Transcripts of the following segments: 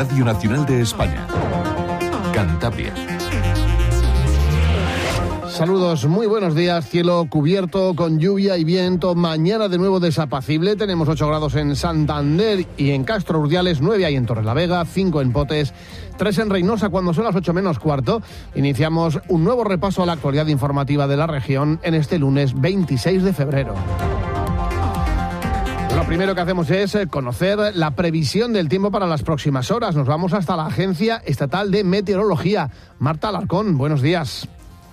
Radio Nacional de España. Cantabria. Saludos, muy buenos días. Cielo cubierto con lluvia y viento. Mañana de nuevo desapacible. Tenemos 8 grados en Santander y en Castro Urdiales, 9 hay en Torres la Vega, 5 en Potes, 3 en Reynosa cuando son las 8 menos cuarto. Iniciamos un nuevo repaso a la actualidad informativa de la región en este lunes 26 de febrero. Lo primero que hacemos es eh, conocer la previsión del tiempo para las próximas horas. Nos vamos hasta la Agencia Estatal de Meteorología. Marta Alarcón, buenos días.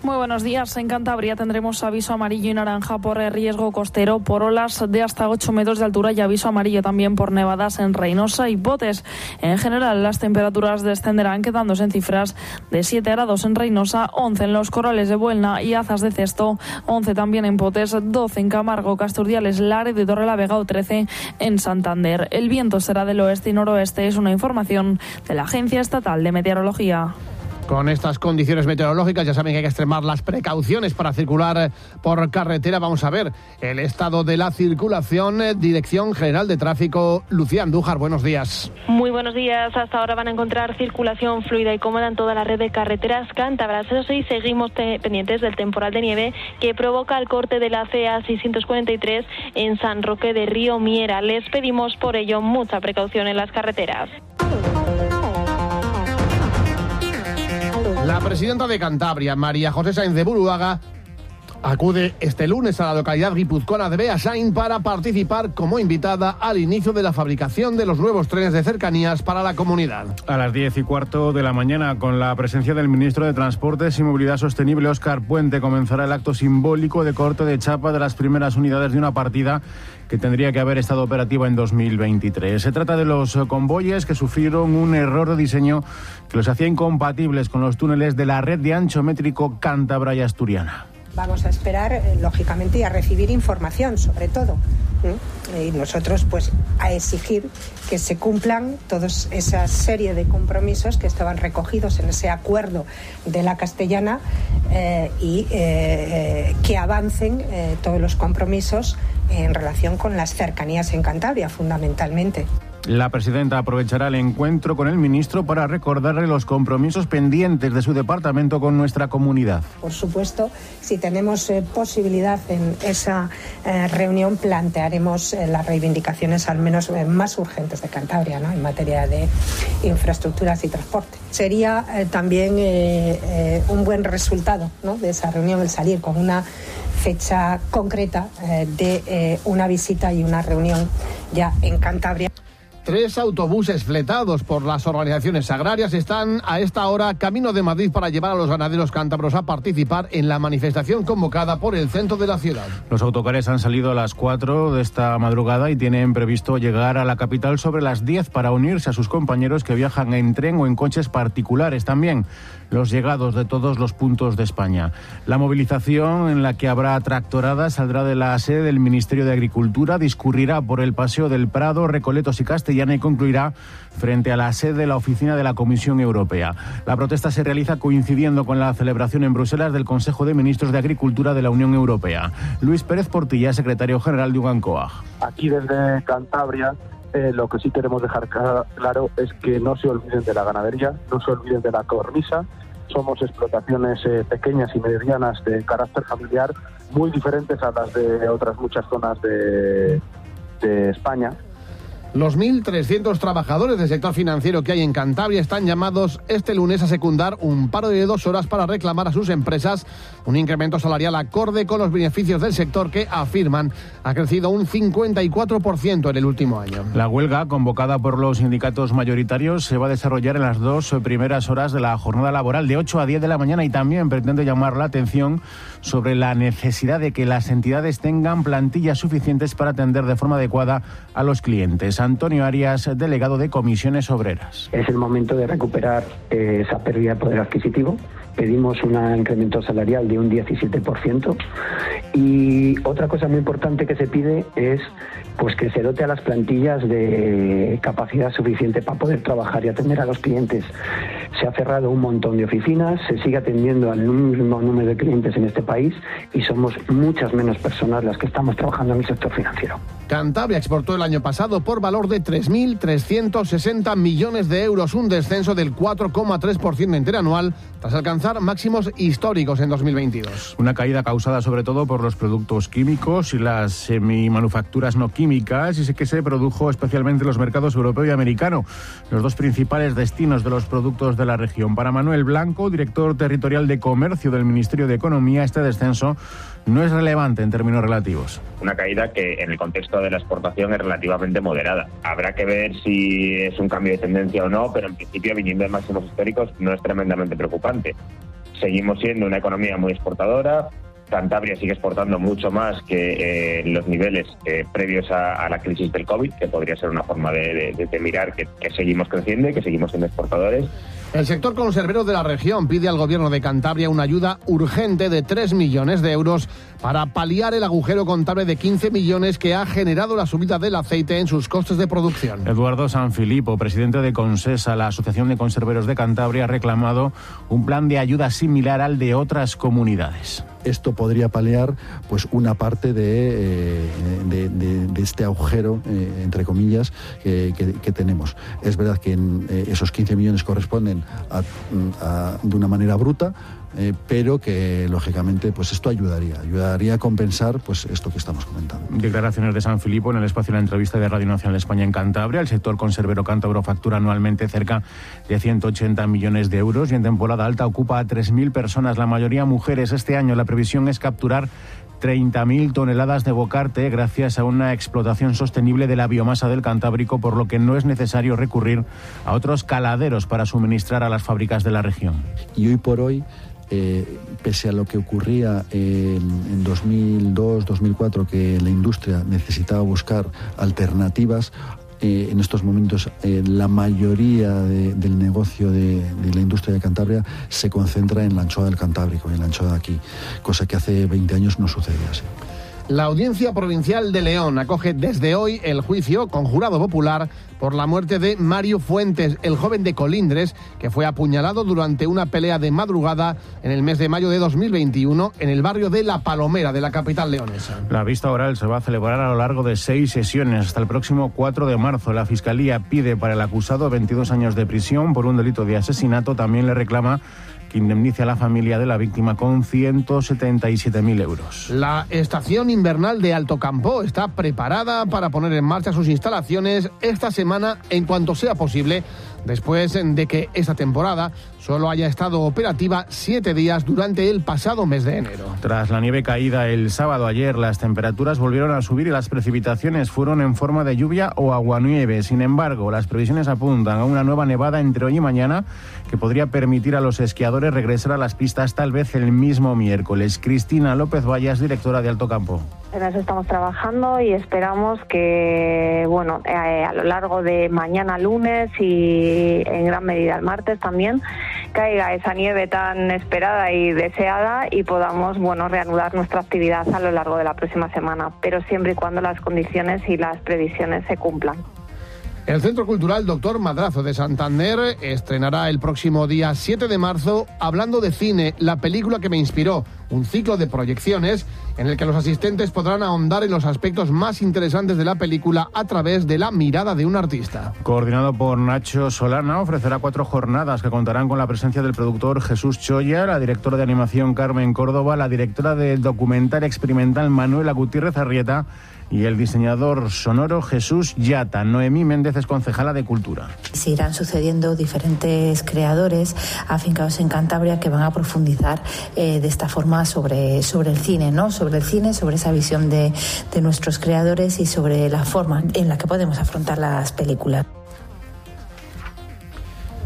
Muy buenos días. En Cantabria tendremos aviso amarillo y naranja por riesgo costero por olas de hasta 8 metros de altura y aviso amarillo también por nevadas en Reynosa y Botes. En general, las temperaturas descenderán quedándose en cifras de 7 grados en Reynosa, 11 en los corrales de Buelna y Azas de Cesto, 11 también en Botes, 12 en Camargo, Casturdiales, Laredo y Torrelavega o 13 en Santander. El viento será del oeste y noroeste, es una información de la Agencia Estatal de Meteorología. Con estas condiciones meteorológicas ya saben que hay que extremar las precauciones para circular eh, por carretera. Vamos a ver el estado de la circulación. Eh, Dirección General de Tráfico, Lucía Andújar, buenos días. Muy buenos días. Hasta ahora van a encontrar circulación fluida y cómoda en toda la red de carreteras cántabras. Eso sí, seguimos pendientes del temporal de nieve que provoca el corte de la CA 643 en San Roque de Río Miera. Les pedimos por ello mucha precaución en las carreteras. La presidenta de Cantabria, María José Sáenz de Buruaga, acude este lunes a la localidad guipuzcoana de Beasain para participar como invitada al inicio de la fabricación de los nuevos trenes de cercanías para la comunidad. A las diez y cuarto de la mañana, con la presencia del ministro de Transportes y Movilidad Sostenible, Óscar Puente, comenzará el acto simbólico de corte de chapa de las primeras unidades de una partida que tendría que haber estado operativa en 2023. Se trata de los convoyes que sufrieron un error de diseño que los hacía incompatibles con los túneles de la red de ancho métrico cántabra y asturiana. Vamos a esperar, eh, lógicamente, y a recibir información, sobre todo. Y nosotros, pues, a exigir que se cumplan toda esa serie de compromisos que estaban recogidos en ese acuerdo de la castellana eh, y eh, que avancen todos los compromisos en relación con las cercanías en Cantabria, fundamentalmente. La presidenta aprovechará el encuentro con el ministro para recordarle los compromisos pendientes de su departamento con nuestra comunidad. Por supuesto, si tenemos eh, posibilidad en esa eh, reunión, plantearemos eh, las reivindicaciones al menos más urgentes de Cantabria ¿no? en materia de infraestructuras y transporte. Sería también un buen resultado ¿no? de esa reunión el salir con una fecha concreta de una visita y una reunión ya en Cantabria. Tres autobuses fletados por las organizaciones agrarias están a esta hora camino de Madrid para llevar a los ganaderos cántabros a participar en la manifestación convocada por el centro de la ciudad. Los autocares han salido a las 4 de esta madrugada y tienen previsto llegar a la capital sobre las 10 para unirse a sus compañeros que viajan en tren o en coches particulares también los llegados de todos los puntos de España. La movilización en la que habrá tractorada saldrá de la sede del Ministerio de Agricultura, discurrirá por el Paseo del Prado, Recoletos y Castellana y concluirá frente a la sede de la oficina de la Comisión Europea. La protesta se realiza coincidiendo con la celebración en Bruselas del Consejo de Ministros de Agricultura de la Unión Europea. Luis Pérez Portilla, secretario general de UGANCOAG. Aquí desde Cantabria eh, lo que sí queremos dejar claro es que no se olviden de la ganadería, no se olviden de la cornisa. Somos explotaciones eh, pequeñas y medianas de carácter familiar, muy diferentes a las de otras muchas zonas de, de España los 1.300 trabajadores del sector financiero que hay en Cantabria están llamados este lunes a secundar un paro de dos horas para reclamar a sus empresas un incremento salarial acorde con los beneficios del sector que afirman ha crecido un 54% en el último año. La huelga convocada por los sindicatos mayoritarios se va a desarrollar en las dos primeras horas de la jornada laboral de 8 a 10 de la mañana y también pretende llamar la atención sobre la necesidad de que las entidades tengan plantillas suficientes para atender de forma adecuada a los clientes. Antonio Arias, delegado de Comisiones Obreras. Es el momento de recuperar eh, esa pérdida de poder adquisitivo pedimos un incremento salarial de un 17%. Y otra cosa muy importante que se pide es pues que se dote a las plantillas de capacidad suficiente para poder trabajar y atender a los clientes. Se ha cerrado un montón de oficinas, se sigue atendiendo al mismo número de clientes en este país y somos muchas menos personas las que estamos trabajando en el sector financiero. Cantabria exportó el año pasado por valor de 3.360 millones de euros, un descenso del 4,3% interanual tras alcanzar máximos históricos en 2022. Una caída causada sobre todo por los productos químicos y las semimanufacturas no químicas y que se produjo especialmente en los mercados europeo y americano, los dos principales destinos de los productos de la región. Para Manuel Blanco, director territorial de comercio del Ministerio de Economía, este descenso no es relevante en términos relativos. Una caída que en el contexto de la exportación es relativamente moderada. Habrá que ver si es un cambio de tendencia o no, pero en principio, viniendo de máximos históricos, no es tremendamente preocupante. Seguimos siendo una economía muy exportadora, Cantabria sigue exportando mucho más que eh, los niveles eh, previos a, la crisis del COVID, que podría ser una forma de, mirar que, que, seguimos creciendo y que seguimos siendo exportadores. El sector conservero de la región pide al gobierno de Cantabria una ayuda urgente de 3 millones de euros para paliar el agujero contable de 15 millones que ha generado la subida del aceite en sus costes de producción. Eduardo Sanfilippo, presidente de Consesa, la Asociación de Conserveros de Cantabria, ha reclamado un plan de ayuda similar al de otras comunidades esto podría paliar pues una parte de, eh, de, este agujero, eh, entre comillas, que, tenemos. Es verdad que eh, esos 15 millones corresponden de una manera bruta, eh, pero que lógicamente pues esto ayudaría, ayudaría a compensar pues esto que estamos comentando. Declaraciones de San Filipo en el espacio de la entrevista de Radio Nacional España en Cantabria. El sector conservero cántabro factura anualmente cerca de 180 millones de euros y en temporada alta ocupa a 3.000 personas, la mayoría mujeres. Este año la previsión es capturar 30.000 toneladas de bocarte gracias a una explotación sostenible de la biomasa del Cantábrico, por lo que no es necesario recurrir a otros caladeros para suministrar a las fábricas de la región. Y hoy por hoy eh, pese a lo que ocurría en, 2002, 2004, que la industria necesitaba buscar alternativas, eh, en estos momentos eh, la mayoría del negocio de, de, la industria de Cantabria se concentra en la anchoa del Cantábrico, en la anchoa de aquí, cosa que hace 20 años no sucedía así. La Audiencia Provincial de León acoge desde hoy el juicio con jurado popular por la muerte de Mario Fuentes, el joven de Colindres, que fue apuñalado durante una pelea de madrugada en el mes de mayo de 2021 en el barrio de La Palomera de la capital leonesa. La vista oral se va a celebrar a lo largo de seis sesiones hasta el próximo 4 de marzo. La Fiscalía pide para el acusado 22 años de prisión por un delito de asesinato. También le reclama que indemnice a la familia de la víctima con 177.000 euros. La estación invernal de Alto Campo está preparada para poner en marcha sus instalaciones esta semana en cuanto sea posible después de que esta temporada solo haya estado operativa siete días durante el pasado mes de enero. Tras la nieve caída el sábado ayer, las temperaturas volvieron a subir y las precipitaciones fueron en forma de lluvia o aguanieve. Sin embargo, las previsiones apuntan a una nueva nevada entre hoy y mañana que podría permitir a los esquiadores regresar a las pistas tal vez el mismo miércoles. Cristina López Vallas, directora de Alto Campo. En eso estamos trabajando y esperamos que, bueno, eh, a lo largo de mañana lunes y en gran medida el martes también caiga esa nieve tan esperada y deseada y podamos, bueno, reanudar nuestra actividad a lo largo de la próxima semana, pero siempre y cuando las condiciones y las previsiones se cumplan. El Centro Cultural Doctor Madrazo de Santander estrenará el próximo día 7 de marzo Hablando de Cine, la película que me inspiró, un ciclo de proyecciones en el que los asistentes podrán ahondar en los aspectos más interesantes de la película a través de la mirada de un artista. Coordinado por Nacho Solana, ofrecerá cuatro jornadas que contarán con la presencia del productor Jesús Choya, la directora de animación Carmen Córdoba, la directora del documental experimental Manuela Gutiérrez Arrieta y el diseñador sonoro Jesús Yata. Noemí Méndez es concejala de Cultura. Se irán sucediendo diferentes creadores afincados en Cantabria que van a profundizar eh, de esta forma sobre, sobre el cine, ¿no? Sobre el cine, sobre esa visión de, de nuestros creadores y sobre la forma en la que podemos afrontar las películas.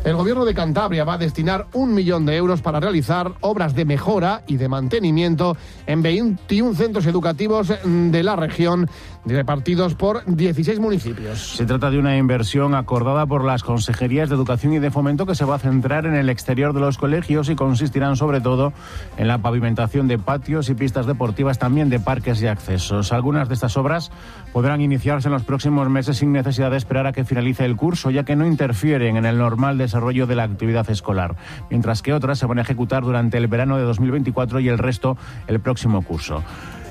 El gobierno de Cantabria va a destinar un millón de euros para realizar obras de mejora y de mantenimiento en 21 centros educativos de la región repartidos por 16 municipios. Se trata de una inversión acordada por las consejerías de Educación y de Fomento que se va a centrar en el exterior de los colegios y consistirán sobre todo en la pavimentación de patios y pistas deportivas, también de parques y accesos. Algunas de estas obras podrán iniciarse en los próximos meses sin necesidad de esperar a que finalice el curso, ya que no interfieren en el normal desarrollo de la actividad escolar, mientras que otras se van a ejecutar durante el verano de 2024 y el resto el próximo curso.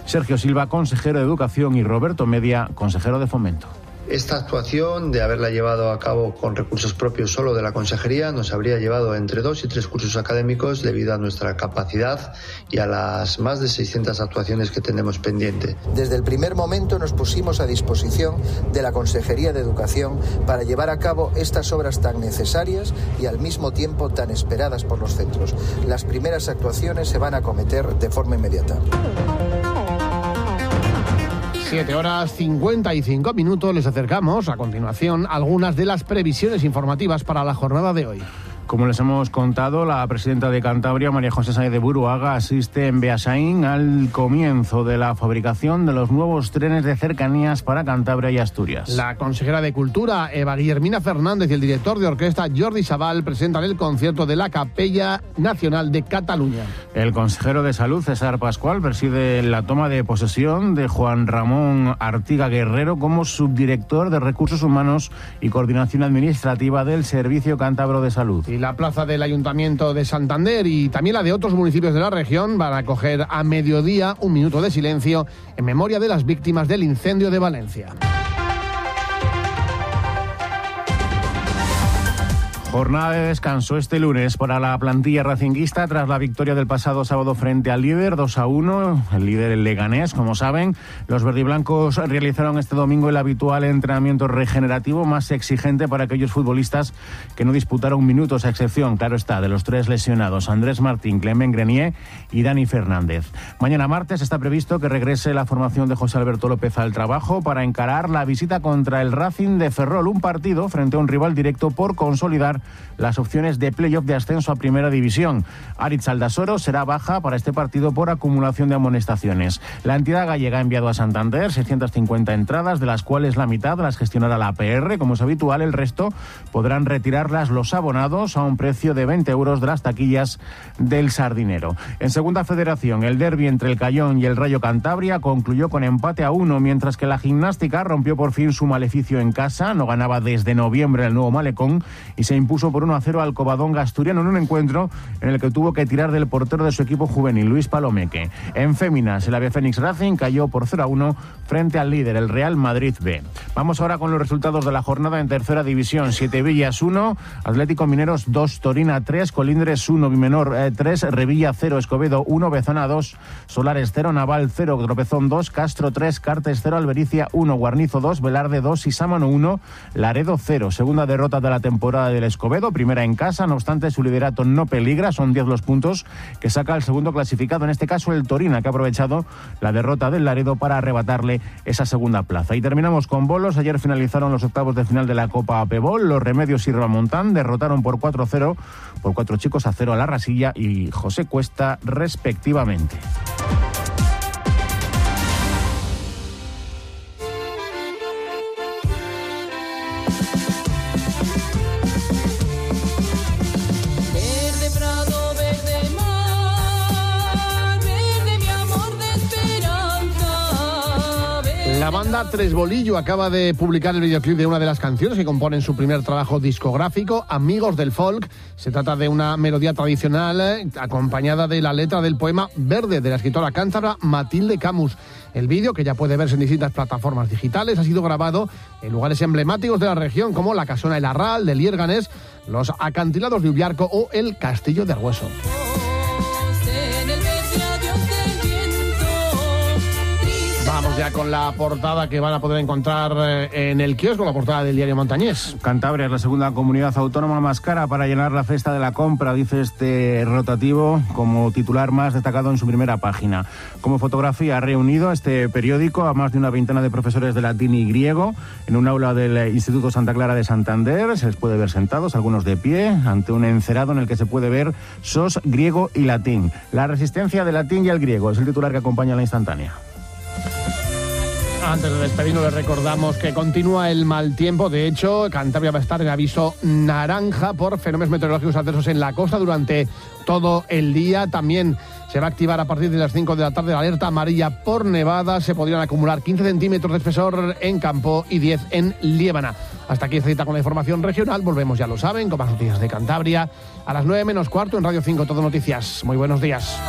Sergio Silva, consejero de Educación, y Roberto Media, consejero de Fomento. Esta actuación, de haberla llevado a cabo con recursos propios solo de la Consejería, nos habría llevado entre dos y tres cursos académicos debido a nuestra capacidad y a las más de 600 actuaciones que tenemos pendiente. Desde el primer momento nos pusimos a disposición de la Consejería de Educación para llevar a cabo estas obras tan necesarias y al mismo tiempo tan esperadas por los centros. Las primeras actuaciones se van a acometer de forma inmediata. 7 horas 55 minutos. Les acercamos a continuación algunas de las previsiones informativas para la jornada de hoy. Como les hemos contado, la presidenta de Cantabria, María José Sáenz de Buruaga, asiste en Beasaín al comienzo de la fabricación de los nuevos trenes de cercanías para Cantabria y Asturias. La consejera de Cultura, Eva Guillermina Fernández, y el director de orquesta, Jordi Sabal, presentan el concierto de la Capella Nacional de Cataluña. El consejero de Salud, César Pascual, preside la toma de posesión de Juan Ramón Artiga Guerrero como subdirector de Recursos Humanos y Coordinación Administrativa del Servicio Cántabro de Salud la plaza del Ayuntamiento de Santander y también la de otros municipios de la región van a acoger a mediodía un minuto de silencio en memoria de las víctimas del incendio de Valencia. Jornada de descanso este lunes para la plantilla racinguista tras la victoria del pasado sábado frente al líder 2 a 1, el líder el Leganés, como saben. Los verdiblancos realizaron este domingo el habitual entrenamiento regenerativo más exigente para aquellos futbolistas que no disputaron minutos, a excepción, claro está, de los tres lesionados, Andrés Martín, Clemen Grenier y Dani Fernández. Mañana martes está previsto que regrese la formación de José Alberto López al trabajo para encarar la visita contra el Racing de Ferrol, un partido frente a un rival directo por consolidar las opciones de playoff de ascenso a Primera División. Aritz Aldasoro será baja para este partido por acumulación de amonestaciones. La entidad gallega ha enviado a Santander 650 entradas, de las cuales la mitad las gestionará la APR, como es habitual. El resto podrán retirarlas los abonados a un precio de 20 euros de las taquillas del Sardinero. En Segunda Federación, el derby entre el Cayón y el Rayo Cantabria concluyó con empate a uno, mientras que la gimnástica rompió por fin su maleficio en casa. No ganaba desde noviembre el nuevo malecón y se impuso por 1 a 0 al Covadonga asturiano en un encuentro en el que tuvo que tirar del portero de su equipo juvenil, Luis Palomeque. En féminas, el Ave Fénix Racing cayó por 0 a 1 frente al líder, el Real Madrid B. Vamos ahora con los resultados de la jornada en tercera división. Siete Villas 1, Atlético Mineros 2, Torina 3, Colindres 1, Bimenor 3, eh, Revilla 0, Escobedo 1, Bezona 2, Solares 0, Naval 0, Tropezón 2, Castro 3, Cartes 0, Albericia 1, Guarnizo 2, Velarde 2 y Sámano 1, Laredo 0. Segunda derrota de la temporada del Escobedo Escobedo, primera en casa, no obstante su liderato no peligra, son 10 los puntos que saca el segundo clasificado, en este caso el Torina, que ha aprovechado la derrota del Laredo para arrebatarle esa segunda plaza. Y terminamos con bolos, ayer finalizaron los octavos de final de la Copa Apebol, los Remedios y Ramontán derrotaron por 4-0, por cuatro chicos a cero a la Rasilla y José Cuesta respectivamente. Tres Bolillo acaba de publicar el videoclip de una de las canciones que componen su primer trabajo discográfico, Amigos del Folk. Se trata de una melodía tradicional eh, acompañada de la letra del poema Verde de la escritora cántabra Matilde Camus. El vídeo, que ya puede verse en distintas plataformas digitales, ha sido grabado en lugares emblemáticos de la región como la Casona El Arral, de Liérganes, los acantilados de Ubiarco o el Castillo de Argueso. Con la portada que van a poder encontrar eh, en el kiosco, la portada del diario Montañés. Cantabria es la segunda comunidad autónoma más cara para llenar la cesta de la compra, dice este rotativo como titular más destacado en su primera página. Como fotografía ha reunido este periódico a más de una veintena de profesores de latín y griego en un aula del Instituto Santa Clara de Santander. Se les puede ver sentados, algunos de pie, ante un encerado en el que se puede ver SOS griego y latín. La resistencia del latín y el griego es el titular que acompaña la instantánea. Antes de despedirnos, les recordamos que continúa el mal tiempo. De hecho, Cantabria va a estar en aviso naranja por fenómenos meteorológicos adversos en la costa durante todo el día. También se va a activar a partir de las 5 de la tarde la alerta amarilla por nevada. Se podrían acumular 15 centímetros de espesor en Campo y 10 en Liébana. Hasta aquí esta cita con la información regional. Volvemos, ya lo saben, con más noticias de Cantabria a las 9 menos cuarto en Radio 5 Todo Noticias. Muy buenos días.